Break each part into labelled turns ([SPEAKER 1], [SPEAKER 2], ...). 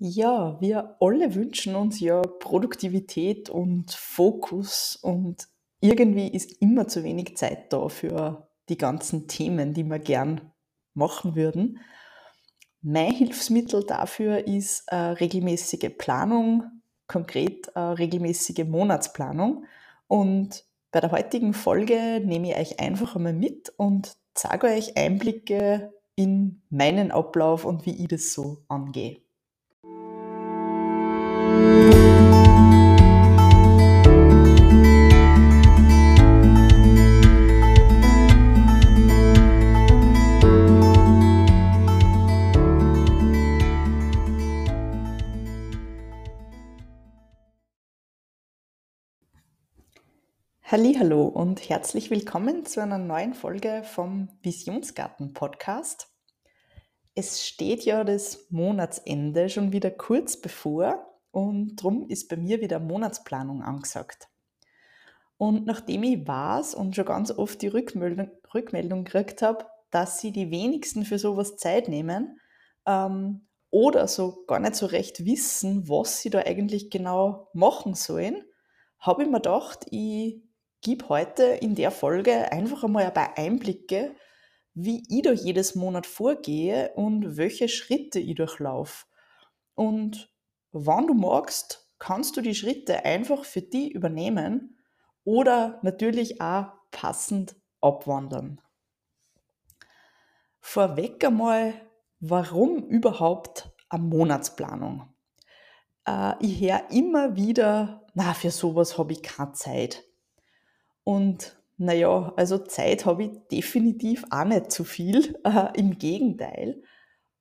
[SPEAKER 1] Ja, wir alle wünschen uns ja Produktivität und Fokus und irgendwie ist immer zu wenig Zeit da für die ganzen Themen, die wir gern machen würden. Mein Hilfsmittel dafür ist äh, regelmäßige Planung, konkret äh, regelmäßige Monatsplanung. Und bei der heutigen Folge nehme ich euch einfach einmal mit und zeige euch Einblicke in meinen Ablauf und wie ich das so angehe. Hallo und herzlich willkommen zu einer neuen Folge vom Visionsgarten Podcast. Es steht ja das Monatsende schon wieder kurz bevor und darum ist bei mir wieder Monatsplanung angesagt. Und nachdem ich weiß und schon ganz oft die Rückmeldung, Rückmeldung gekriegt habe, dass sie die wenigsten für sowas Zeit nehmen ähm, oder so gar nicht so recht wissen, was sie da eigentlich genau machen sollen, habe ich mir gedacht, ich gebe heute in der Folge einfach einmal ein paar Einblicke, wie ich da jedes Monat vorgehe und welche Schritte ich durchlaufe. Und wann du magst, kannst du die Schritte einfach für die übernehmen oder natürlich auch passend abwandern. Vorweg einmal, warum überhaupt eine Monatsplanung? Äh, ich höre immer wieder, na, für sowas habe ich keine Zeit. Und naja, also Zeit habe ich definitiv auch nicht zu viel, äh, im Gegenteil.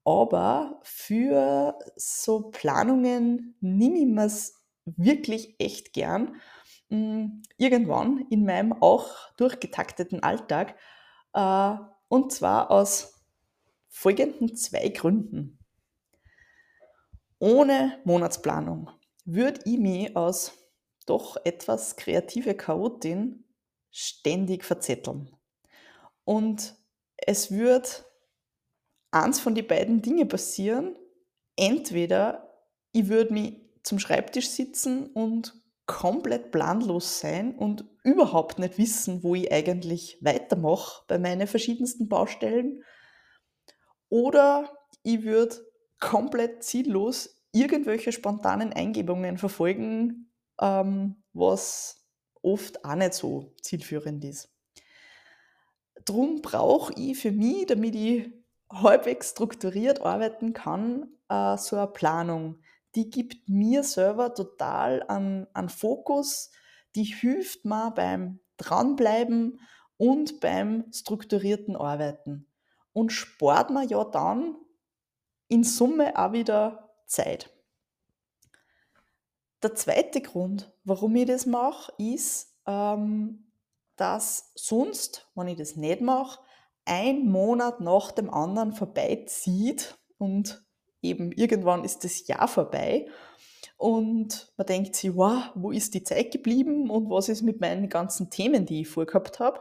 [SPEAKER 1] Aber für so Planungen nehme ich mir es wirklich echt gern. Hm, irgendwann in meinem auch durchgetakteten Alltag. Äh, und zwar aus folgenden zwei Gründen. Ohne Monatsplanung würde ich mich als doch etwas kreative Chaotin ständig verzetteln. Und es wird eins von den beiden Dinge passieren. Entweder ich würde mich zum Schreibtisch sitzen und komplett planlos sein und überhaupt nicht wissen, wo ich eigentlich weitermache bei meinen verschiedensten Baustellen. Oder ich würde komplett ziellos irgendwelche spontanen Eingebungen verfolgen, ähm, was oft auch nicht so zielführend ist. Drum brauche ich für mich, damit ich halbwegs strukturiert arbeiten kann, äh, so eine Planung. Die gibt mir selber total an, an Fokus, die hilft mir beim Dranbleiben und beim strukturierten Arbeiten und spart mir ja dann in Summe auch wieder Zeit. Der zweite Grund, warum ich das mache, ist, ähm, dass sonst, wenn ich das nicht mache, ein Monat nach dem anderen vorbeizieht und eben irgendwann ist das Jahr vorbei und man denkt sich, wow, wo ist die Zeit geblieben und was ist mit meinen ganzen Themen, die ich vorgehabt habe.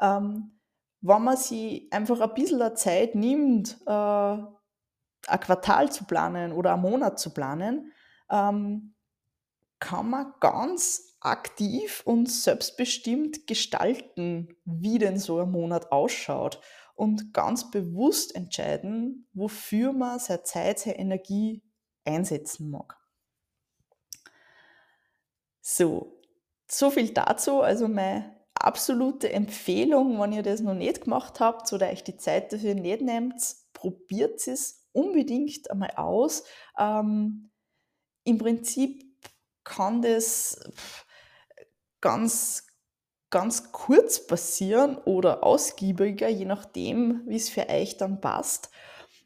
[SPEAKER 1] Ähm, wenn man sich einfach ein bisschen Zeit nimmt, äh, ein Quartal zu planen oder einen Monat zu planen, ähm, kann man ganz aktiv und selbstbestimmt gestalten, wie denn so ein Monat ausschaut und ganz bewusst entscheiden, wofür man seine Zeit, seine Energie einsetzen mag. So, so viel dazu. Also meine absolute Empfehlung, wenn ihr das noch nicht gemacht habt oder euch die Zeit dafür nicht nehmt, probiert es unbedingt einmal aus. Ähm, Im Prinzip kann das ganz, ganz kurz passieren oder ausgiebiger, je nachdem, wie es für euch dann passt.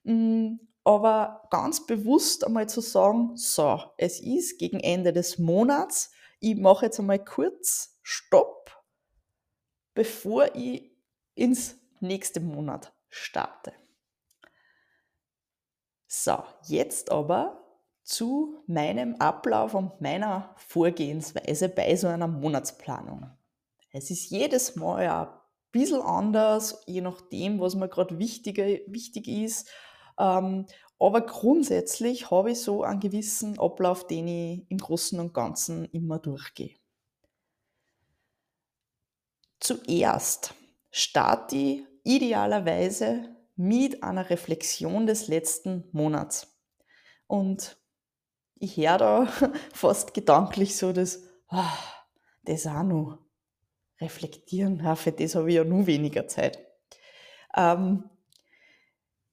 [SPEAKER 1] Mm, aber ganz bewusst einmal zu sagen, so, es ist gegen Ende des Monats, ich mache jetzt einmal kurz Stopp, bevor ich ins nächste Monat starte. So, jetzt aber zu meinem Ablauf und meiner Vorgehensweise bei so einer Monatsplanung. Es ist jedes Mal ein bisschen anders, je nachdem, was mir gerade wichtig ist. Ähm, Aber grundsätzlich habe ich so einen gewissen Ablauf, den ich im Großen und Ganzen immer durchgehe. Zuerst starte ich idealerweise mit einer Reflexion des letzten Monats. Und ich höre da fast gedanklich so das, ah, das auch noch reflektieren, ja, für das habe ich ja nur weniger Zeit. Ähm,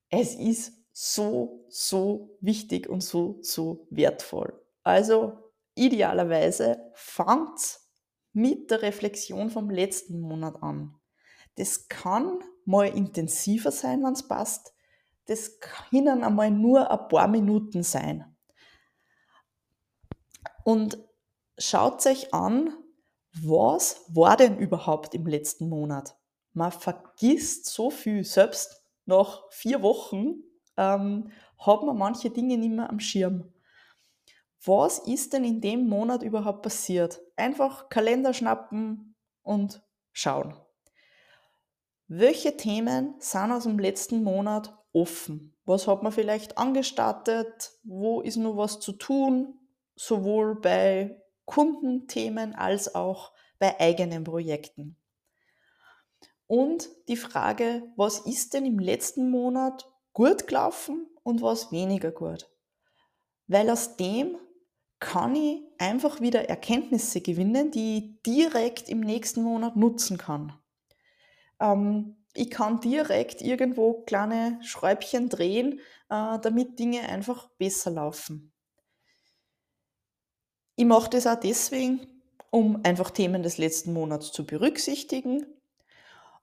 [SPEAKER 1] es ist so, so wichtig und so, so wertvoll. Also idealerweise fangt mit der Reflexion vom letzten Monat an. Das kann mal intensiver sein, wenn es passt. Das können einmal nur ein paar Minuten sein. Und schaut euch an, was war denn überhaupt im letzten Monat? Man vergisst so viel, selbst nach vier Wochen ähm, hat man manche Dinge nicht mehr am Schirm. Was ist denn in dem Monat überhaupt passiert? Einfach Kalender schnappen und schauen. Welche Themen sind aus dem letzten Monat offen? Was hat man vielleicht angestartet? Wo ist noch was zu tun? Sowohl bei Kundenthemen als auch bei eigenen Projekten. Und die Frage, was ist denn im letzten Monat gut gelaufen und was weniger gut? Weil aus dem kann ich einfach wieder Erkenntnisse gewinnen, die ich direkt im nächsten Monat nutzen kann. Ähm, ich kann direkt irgendwo kleine Schräubchen drehen, äh, damit Dinge einfach besser laufen. Ich mache das auch deswegen, um einfach Themen des letzten Monats zu berücksichtigen.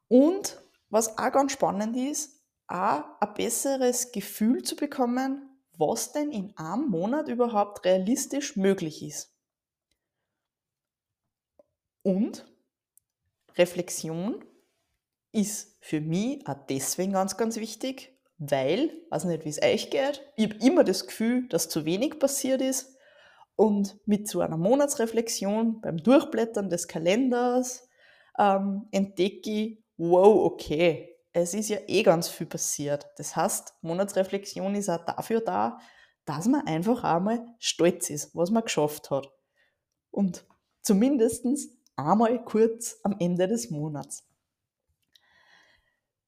[SPEAKER 1] Und was auch ganz spannend ist, auch ein besseres Gefühl zu bekommen, was denn in einem Monat überhaupt realistisch möglich ist. Und Reflexion ist für mich auch deswegen ganz, ganz wichtig, weil, weiß nicht, wie es euch geht, ich habe immer das Gefühl, dass zu wenig passiert ist und mit so einer Monatsreflexion beim Durchblättern des Kalenders ähm, entdecke ich, wow, okay, es ist ja eh ganz viel passiert. Das heißt, Monatsreflexion ist auch dafür da, dass man einfach einmal stolz ist, was man geschafft hat. Und zumindest einmal kurz am Ende des Monats.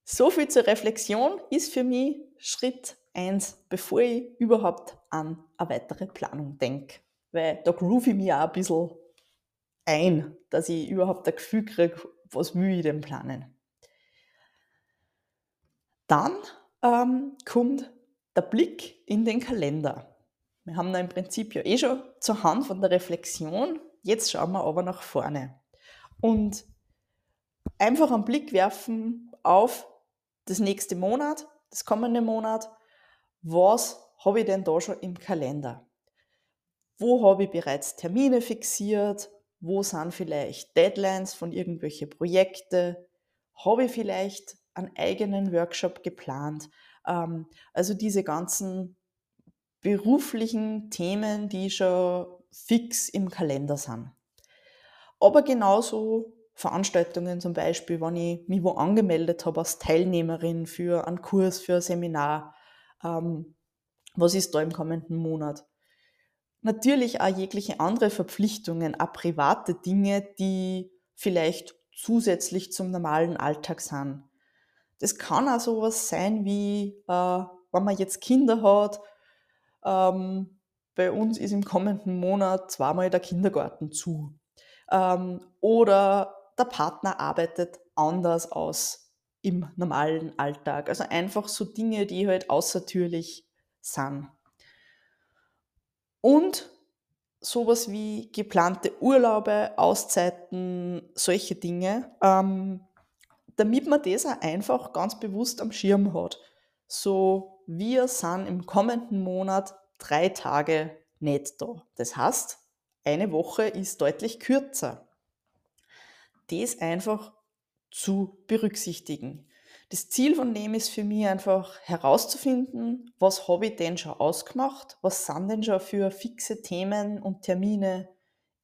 [SPEAKER 1] So viel zur Reflexion ist für mich Schritt 1, bevor ich überhaupt an eine weitere Planung denke weil da groove ich mich auch ein bisschen ein, dass ich überhaupt ein Gefühl kriege, was will ich denn planen. Dann ähm, kommt der Blick in den Kalender. Wir haben da im Prinzip ja eh schon zur Hand von der Reflexion. Jetzt schauen wir aber nach vorne. Und einfach einen Blick werfen auf das nächste Monat, das kommende Monat. Was habe ich denn da schon im Kalender? Wo habe ich bereits Termine fixiert? Wo sind vielleicht Deadlines von irgendwelchen Projekten? Habe ich vielleicht einen eigenen Workshop geplant? Ähm, also diese ganzen beruflichen Themen, die schon fix im Kalender sind. Aber genauso Veranstaltungen zum Beispiel, wenn ich mich wo angemeldet habe als Teilnehmerin für einen Kurs, für ein Seminar. Ähm, was ist da im kommenden Monat? Natürlich auch jegliche andere Verpflichtungen, auch private Dinge, die vielleicht zusätzlich zum normalen Alltag sind. Das kann auch sowas sein wie, äh, wenn man jetzt Kinder hat, ähm, bei uns ist im kommenden Monat zweimal der Kindergarten zu. Ähm, oder der Partner arbeitet anders aus im normalen Alltag. Also einfach so Dinge, die halt außertürlich sind. Und sowas wie geplante Urlaube, Auszeiten, solche Dinge, ähm, damit man das auch einfach ganz bewusst am Schirm hat. So, wir sind im kommenden Monat drei Tage nicht da. Das heißt, eine Woche ist deutlich kürzer. Das einfach zu berücksichtigen. Das Ziel von dem ist für mich einfach herauszufinden, was habe ich denn schon ausgemacht, was sind denn schon für fixe Themen und Termine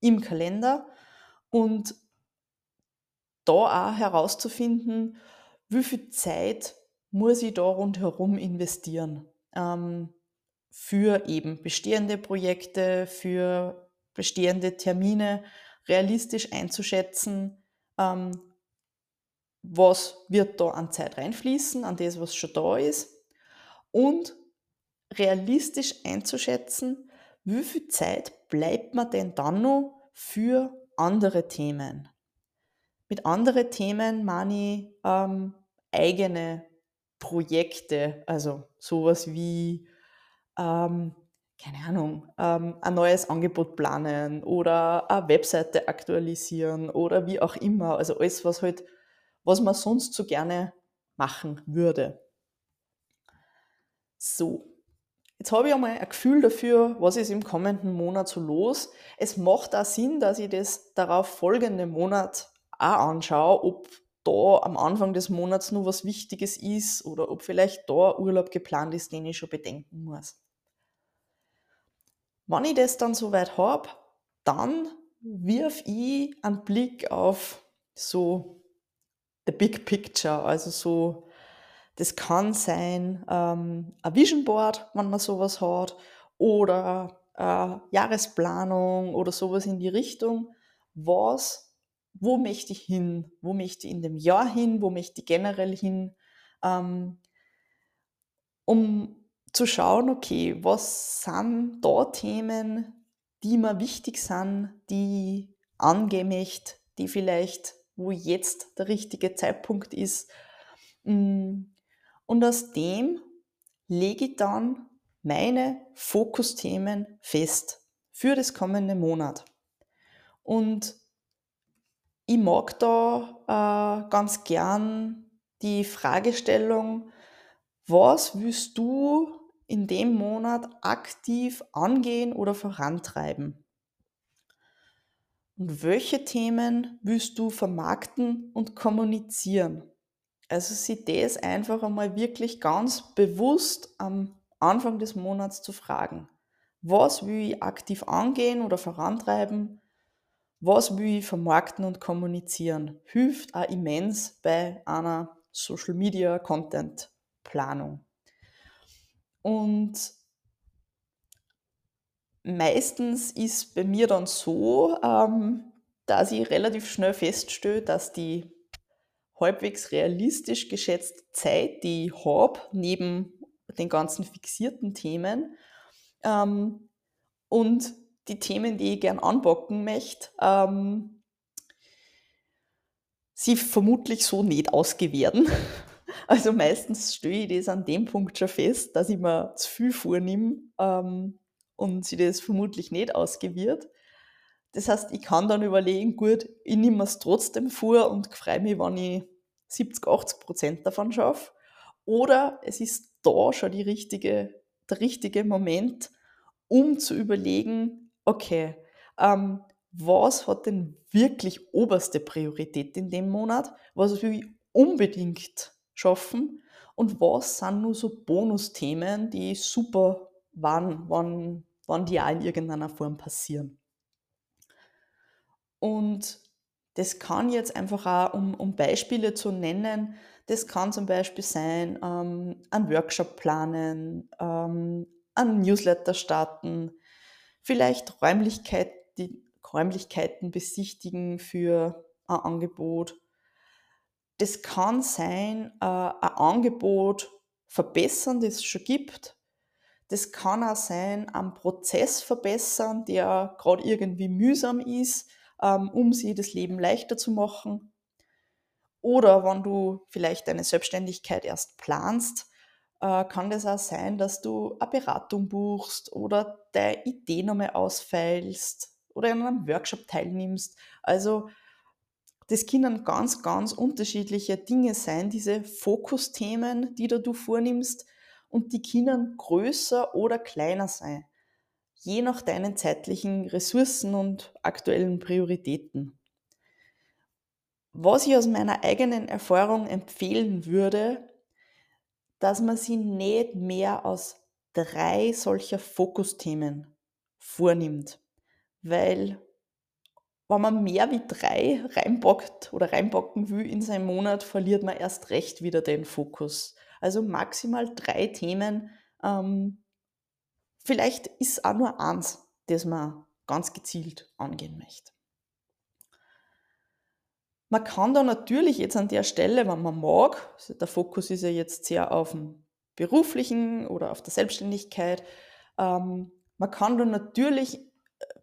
[SPEAKER 1] im Kalender und da auch herauszufinden, wie viel Zeit muss ich da rundherum investieren. Ähm, für eben bestehende Projekte, für bestehende Termine realistisch einzuschätzen, ähm, was wird da an Zeit reinfließen, an das, was schon da ist und realistisch einzuschätzen, wie viel Zeit bleibt man denn dann noch für andere Themen. Mit anderen Themen meine ich ähm, eigene Projekte, also sowas wie, ähm, keine Ahnung, ähm, ein neues Angebot planen oder eine Webseite aktualisieren oder wie auch immer. Also alles, was halt, was man sonst so gerne machen würde. So, jetzt habe ich einmal ein Gefühl dafür, was ist im kommenden Monat so los. Es macht auch Sinn, dass ich das darauf folgende Monat auch anschaue, ob da am Anfang des Monats nur was Wichtiges ist oder ob vielleicht da Urlaub geplant ist, den ich schon bedenken muss. Wenn ich das dann soweit habe, dann wirf ich einen Blick auf so the big picture, also so, das kann sein ähm, ein Vision Board, wenn man sowas hat, oder äh, Jahresplanung oder sowas in die Richtung. Was wo möchte ich hin, wo möchte ich in dem Jahr hin, wo möchte ich generell hin, ähm, um zu schauen, okay, was sind da Themen, die mir wichtig sind, die möchte, die vielleicht, wo jetzt der richtige Zeitpunkt ist. Mm, und aus dem lege ich dann meine Fokusthemen fest für das kommende Monat. Und ich mag da äh, ganz gern die Fragestellung, was willst du in dem Monat aktiv angehen oder vorantreiben? Und welche Themen willst du vermarkten und kommunizieren? Also sie das einfach einmal wirklich ganz bewusst am Anfang des Monats zu fragen. Was will ich aktiv angehen oder vorantreiben? was will ich vermarkten und kommunizieren, hilft auch immens bei einer Social Media Content Planung. Und meistens ist bei mir dann so, ähm, dass ich relativ schnell feststelle, dass die halbwegs realistisch geschätzte Zeit, die ich habe, neben den ganzen fixierten Themen, ähm, und die Themen, die ich gern anbocken möchte, ähm, sie vermutlich so nicht ausgewerten. Also meistens stelle ich das an dem Punkt schon fest, dass ich mir zu viel vornehme ähm, und sie das vermutlich nicht ausgewirrt. Das heißt, ich kann dann überlegen, gut, ich nehme es trotzdem vor und freue mich, wenn ich 70, 80 Prozent davon schaffe. Oder es ist da schon richtige, der richtige Moment, um zu überlegen, okay, ähm, was hat denn wirklich oberste Priorität in dem Monat? Was will ich unbedingt schaffen? Und was sind nur so Bonusthemen, die super waren, wann, wann die auch in irgendeiner Form passieren? Und das kann jetzt einfach auch, um, um Beispiele zu nennen, das kann zum Beispiel sein, ähm, einen Workshop planen, ähm, einen Newsletter starten, vielleicht Räumlichkeit, die Räumlichkeiten besichtigen für ein Angebot. Das kann sein, äh, ein Angebot verbessern, das es schon gibt. Das kann auch sein, einen Prozess verbessern, der gerade irgendwie mühsam ist, ähm, um sie das Leben leichter zu machen. Oder wenn du vielleicht deine Selbstständigkeit erst planst, äh, kann das auch sein, dass du eine Beratung buchst oder deine Idee nochmal ausfeilst oder in einem Workshop teilnimmst. Also das können ganz, ganz unterschiedliche Dinge sein, diese Fokusthemen, die da du vornimmst und die können größer oder kleiner sein, je nach deinen zeitlichen Ressourcen und aktuellen Prioritäten. Was ich aus meiner eigenen Erfahrung empfehlen würde, dass man sie nicht mehr aus drei solcher Fokusthemen vornimmt. Weil wenn man mehr wie drei reinbockt oder reinbocken will in seinen Monat, verliert man erst recht wieder den Fokus. Also maximal drei Themen ähm, vielleicht ist auch nur eins, das man ganz gezielt angehen möchte. Man kann da natürlich jetzt an der Stelle, wenn man mag, also der Fokus ist ja jetzt sehr auf dem beruflichen oder auf der Selbstständigkeit, ähm, man kann da natürlich äh,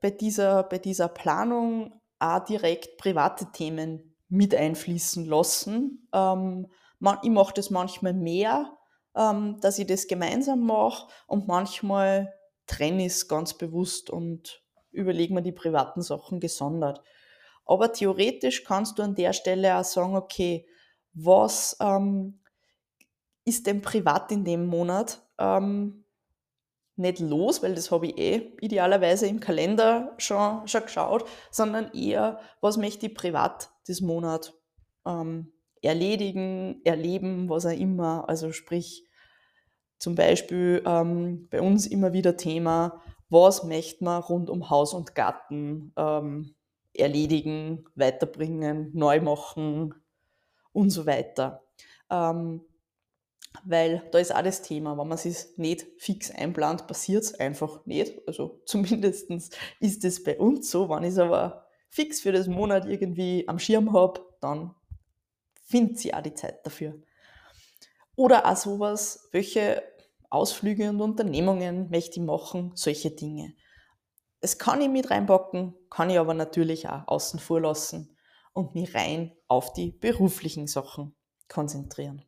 [SPEAKER 1] bei dieser, bei dieser Planung auch direkt private Themen mit einfließen lassen. Ähm, man, ich mache das manchmal mehr, ähm, dass ich das gemeinsam mache und manchmal trenne ich es ganz bewusst und überlege mir die privaten Sachen gesondert. Aber theoretisch kannst du an der Stelle auch sagen, okay, was ähm, ist denn privat in dem Monat ähm, nicht los, weil das habe ich eh idealerweise im Kalender schon, schon geschaut, sondern eher, was möchte ich privat des Monat ähm, erledigen, erleben, was auch immer. Also sprich, zum Beispiel ähm, bei uns immer wieder Thema, was möchte man rund um Haus und Garten ähm, erledigen, weiterbringen, neu machen und so weiter. Ähm, weil da ist auch das Thema, wenn man es nicht fix einplant, passiert es einfach nicht. Also zumindest ist es bei uns so. Wenn ich es aber fix für das Monat irgendwie am Schirm habe, dann findet sie auch die Zeit dafür. Oder auch sowas, welche Ausflüge und Unternehmungen möchte ich machen, solche Dinge. Das kann ich mit reinpacken, kann ich aber natürlich auch außen vor lassen und mich rein auf die beruflichen Sachen konzentrieren.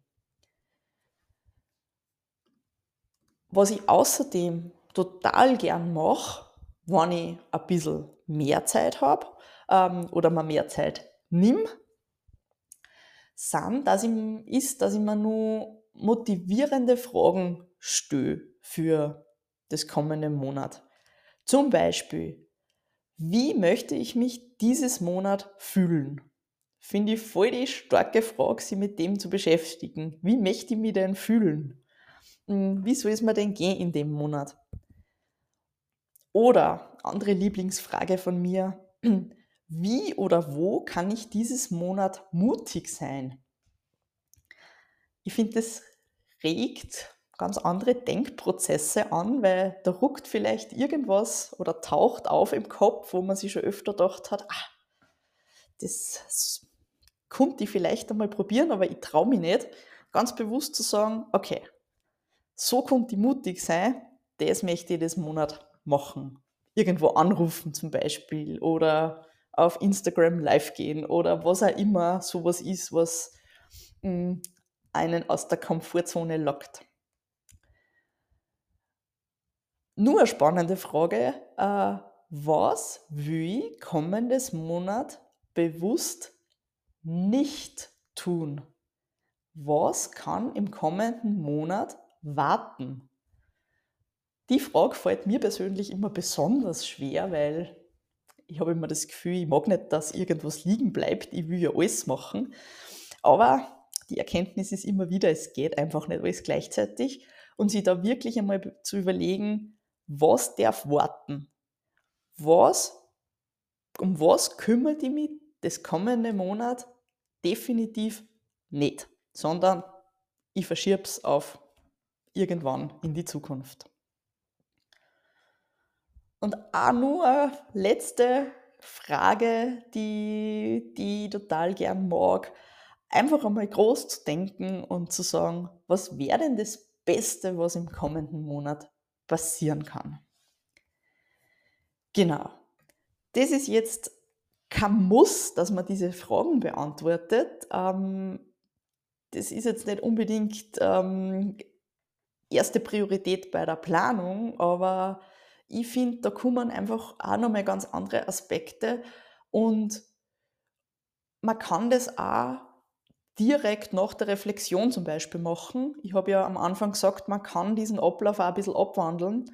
[SPEAKER 1] Was ich außerdem total gern mache, wenn ich ein bisschen mehr Zeit habe ähm, oder mal mehr Zeit nimm, sind, dass ich, ist, dass ich mir nur motivierende Fragen stelle für das kommende Monat. Zum Beispiel, wie möchte ich mich dieses Monat fühlen? Finde ich voll die starke Frage, sich mit dem zu beschäftigen. Wie möchte ich mich denn fühlen? Hm, wie soll es mir denn gehen in dem Monat? Oder andere Lieblingsfrage von mir, wie oder wo kann ich dieses Monat mutig sein? Ich finde, das regt ganz andere Denkprozesse an, weil da ruckt vielleicht irgendwas oder taucht auf im Kopf, wo man sich schon öfter gedacht hat, ah, das konnte ich vielleicht einmal probieren, aber ich traue mich nicht, ganz bewusst zu sagen, okay, so konnte ich mutig sein, das möchte ich das Monat machen. Irgendwo anrufen zum Beispiel oder auf Instagram live gehen oder was auch immer sowas ist, was mh, hm, einen aus der Komfortzone lockt. Nur eine spannende Frage. Äh, was will ich kommendes Monat bewusst nicht tun? Was kann im kommenden Monat warten? Die Frage fällt mir persönlich immer besonders schwer, weil ich habe immer das Gefühl, ich mag nicht, dass irgendwas liegen bleibt. Ich will ja alles machen. Aber die Erkenntnis ist immer wieder, es geht einfach nicht alles gleichzeitig. Und sich da wirklich einmal zu überlegen, was darf warten? Was, um was kümmert ich mich das kommende Monat definitiv nicht, sondern ich verschiebe es auf irgendwann in die Zukunft. Und auch nur eine letzte Frage, die, die ich total gern mag, einfach einmal groß zu denken und zu sagen, was wäre denn das Beste, was im kommenden Monat passieren kann. Genau. Das ist jetzt kein Muss, dass man diese Fragen beantwortet. Ähm, das ist jetzt nicht unbedingt ähm, erste Priorität bei der Planung, aber ich finde, da kommen einfach auch nochmal ganz andere Aspekte und man kann das auch direkt nach der Reflexion zum Beispiel machen. Ich habe ja am Anfang gesagt, man kann diesen Ablauf auch ein bisschen abwandeln.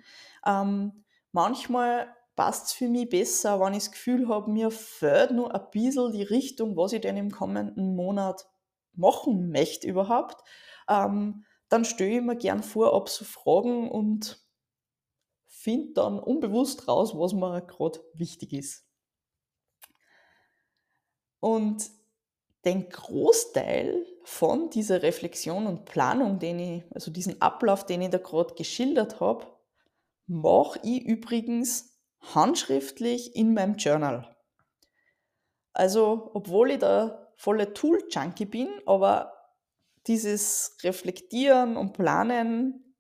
[SPEAKER 1] Ähm, manchmal passt es für mich besser, wenn ich das Gefühl habe, mir fehlt nur ein bisschen die Richtung, was ich denn im kommenden Monat machen möchte überhaupt. Ähm, dann stelle ich mir gern vor, ob so Fragen und finde dann unbewusst raus, was mir gerade wichtig ist. Und den Großteil von dieser Reflexion und Planung, den ich, also diesen Ablauf, den ich da gerade geschildert habe, mache ich übrigens handschriftlich in meinem Journal. Also, obwohl ich da volle Tool-Junkie bin, aber dieses Reflektieren und Planen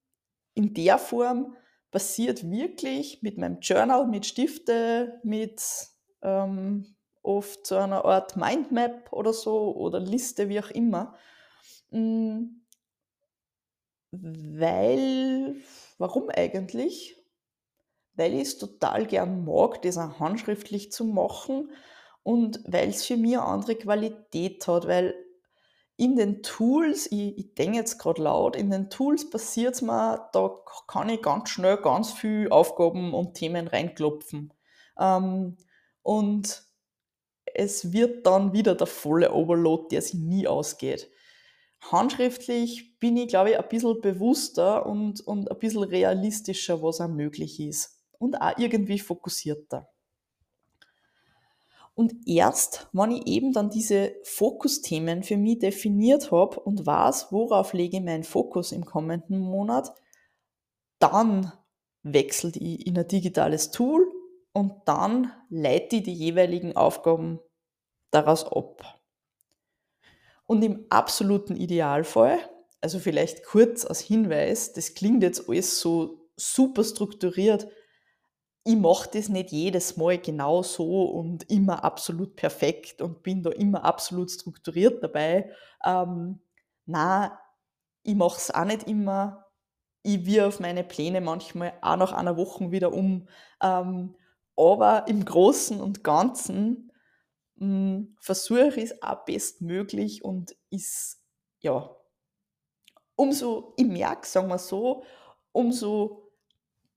[SPEAKER 1] in der Form passiert wirklich mit meinem Journal, mit Stifte, mit ähm, oft so einer Art Mindmap oder so oder Liste, wie auch immer. Mm, weil, warum eigentlich? Weil ich es total gern mag, das auch handschriftlich zu machen und weil es für mich eine andere Qualität hat, weil in den Tools, ich, ich denke jetzt gerade laut, in den Tools passiert es mir, da kann ich ganz schnell ganz viel Aufgaben und Themen reinklopfen. Ähm, und es wird dann wieder der volle Overload, der sich nie ausgeht. Handschriftlich bin ich, glaube ich, ein bisschen bewusster und, und ein bisschen realistischer, was auch möglich ist. Und auch irgendwie fokussierter. Und erst, wenn ich eben dann diese Fokusthemen für mich definiert habe und weiß, worauf lege ich meinen Fokus im kommenden Monat, dann wechselt ich in ein digitales Tool und dann leite ich die jeweiligen Aufgaben daraus ab. Und im absoluten Idealfall, also vielleicht kurz als Hinweis, das klingt jetzt alles so super strukturiert, ich mache das nicht jedes Mal genau so und immer absolut perfekt und bin da immer absolut strukturiert dabei. Ähm, na, ich mache es auch nicht immer. Ich wirf meine Pläne manchmal auch nach einer Woche wieder um. Ähm, aber im Großen und Ganzen hm, versuche ich es auch bestmöglich und ist, ja, umso, ich merke, sagen wir so, umso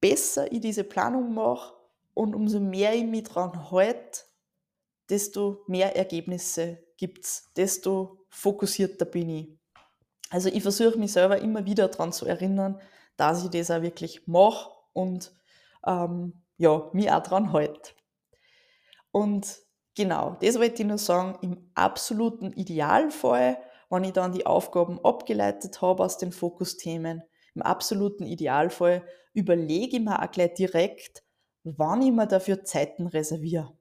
[SPEAKER 1] besser ich diese Planung mache und umso mehr ich mich daran halte, desto mehr Ergebnisse gibt es, desto fokussierter bin ich. Also ich versuche mich selber immer wieder daran zu erinnern, dass ich das auch wirklich mache und ähm, ja, mich auch daran halte. Und genau, das wollte ich nur sagen, im absoluten Idealfall, wenn ich dann die Aufgaben abgeleitet habe aus den Fokusthemen, im absoluten Idealfall überlege ich mir auch gleich direkt, wann ich mir dafür Zeiten reserviere.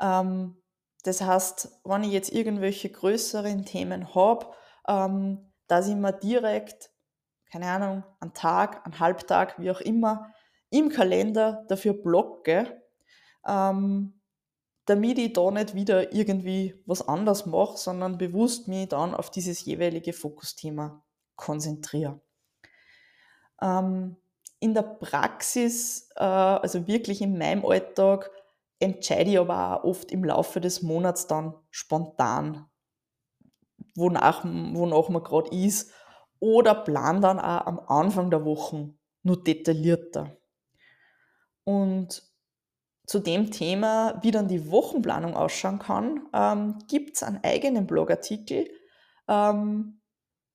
[SPEAKER 1] Ähm, das heißt, wenn ich jetzt irgendwelche größeren Themen habe, ähm, dass ich mir direkt, keine Ahnung, einen Tag, einen Halbtag, wie auch immer, im Kalender dafür blocke, ähm, damit ich da nicht wieder irgendwie was anderes mache, sondern bewusst mich dann auf dieses jeweilige Fokusthema konzentriere. Ähm, in der Praxis, äh, also wirklich in meinem Alltag, entscheide ich aber auch oft im Laufe des Monats dann spontan, wonach, wonach man gerade ist, oder plan dann auch am Anfang der Wochen nur detaillierter. Und zu dem Thema, wie dann die Wochenplanung ausschauen kann, ähm, gibt es einen eigenen Blogartikel, ähm,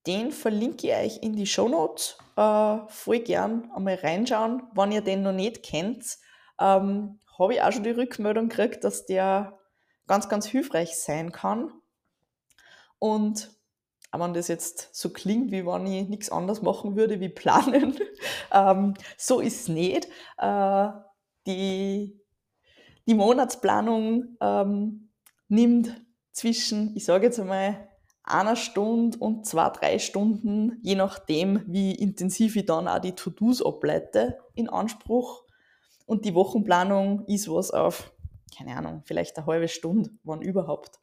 [SPEAKER 1] den verlinke ich euch in die Show Notes. Äh, voll gern einmal reinschauen. Wenn ihr den noch nicht kennt, ähm, habe ich auch schon die Rückmeldung gekriegt, dass der ganz, ganz hilfreich sein kann. Und auch wenn das jetzt so klingt, wie wenn ich nichts anderes machen würde wie planen, ähm, so ist es nicht. Äh, die, die Monatsplanung ähm, nimmt zwischen, ich sage jetzt einmal, einer Stunde und zwei, drei Stunden, je nachdem, wie intensiv ich dann auch die To-Dos ableite, in Anspruch. Und die Wochenplanung ist was auf, keine Ahnung, vielleicht eine halbe Stunde, wann überhaupt.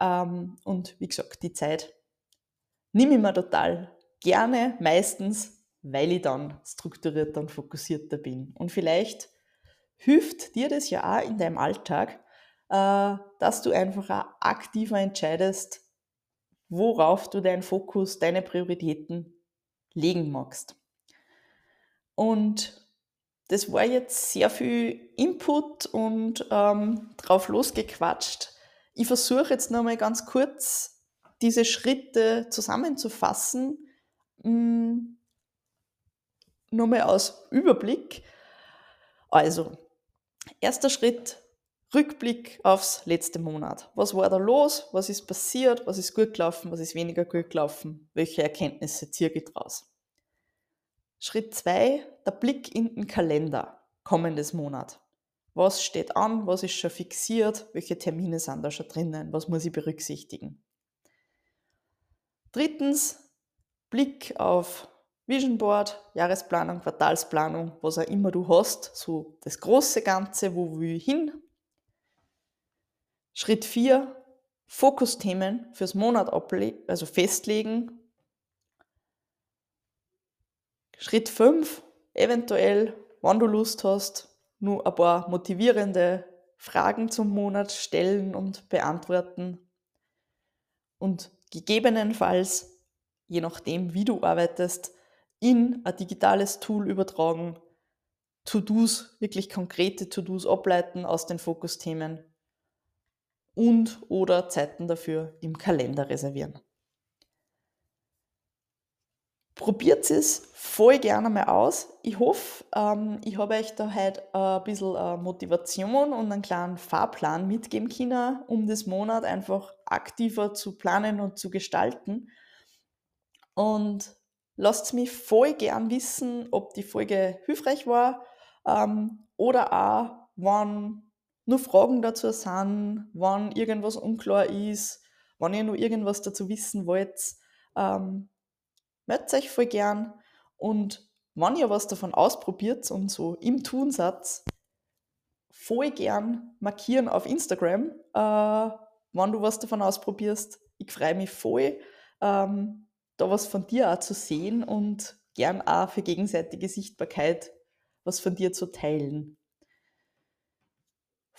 [SPEAKER 1] Ähm, und wie gesagt, die Zeit nehme ich mir total gerne, meistens, weil ich dann strukturierter und fokussierter bin. Und vielleicht hilft dir das ja auch in deinem Alltag, äh, dass du einfach auch aktiver entscheidest, worauf du deinen Fokus, deine Prioritäten legen magst. Und das war jetzt sehr viel Input und ähm, drauf losgequatscht. Ich versuche jetzt nochmal ganz kurz diese Schritte zusammenzufassen. Hm, nochmal aus Überblick. Also, erster Schritt, Rückblick aufs letzte Monat. Was war da los? Was ist passiert? Was ist gut gelaufen? Was ist weniger gut gelaufen? Welche Erkenntnisse ziehe ich daraus? Schritt 2, der Blick in den Kalender kommendes Monat. Was steht an? Was ist schon fixiert? Welche Termine sind da schon drinnen? Was muss ich berücksichtigen? Drittens, Blick auf Vision Board, Jahresplanung, Quartalsplanung, was auch immer du hast, so das große Ganze, wo will ich hin? Schritt 4, Fokusthemen fürs Monat also festlegen. Schritt 5, eventuell, wann du Lust hast, nur ein paar motivierende Fragen zum Monat stellen und beantworten. Und gegebenenfalls, je nachdem, wie du arbeitest, in ein digitales Tool übertragen, To-Dos, wirklich konkrete To-Dos ableiten aus den Fokusthemen und oder Zeiten dafür im Kalender reservieren. Probiert es voll gerne mal aus. Ich hoffe, ähm, ich habe euch da heute ein bisschen äh, Motivation und einen kleinen Fahrplan mitgeben können, um das Monat einfach aktiver zu planen und zu gestalten. Und lasst mich voll gern wissen, ob die Folge hilfreich war ähm, oder auch, wann nur Fragen dazu sind, wann irgendwas unklar ist, wann ihr nur irgendwas dazu wissen wollt. Ähm, meldet euch voll gern und wenn ihr was davon ausprobiert und so im Tun voll gern markieren auf Instagram, äh, wenn du was davon ausprobierst. Ich freue mich voll, ähm, da was von dir auch zu sehen und gern auch für gegenseitige Sichtbarkeit was von dir zu teilen.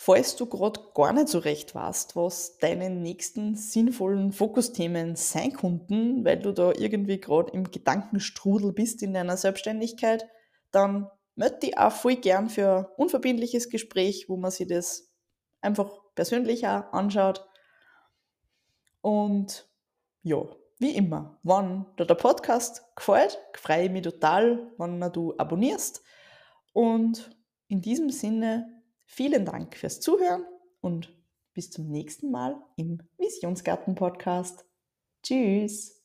[SPEAKER 1] Falls du gerade gar nicht so recht weißt, was deine nächsten sinnvollen Fokusthemen sein könnten, weil du da irgendwie gerade im Gedankenstrudel bist in deiner Selbstständigkeit, dann melde dich auch voll gern für ein unverbindliches Gespräch, wo man sich das einfach persönlich auch anschaut. Und ja, wie immer, wenn dir der Podcast gefällt, freue ich mich total, wenn du abonnierst. Und in diesem Sinne Vielen Dank fürs Zuhören und bis zum nächsten Mal im Visionsgarten Podcast. Tschüss.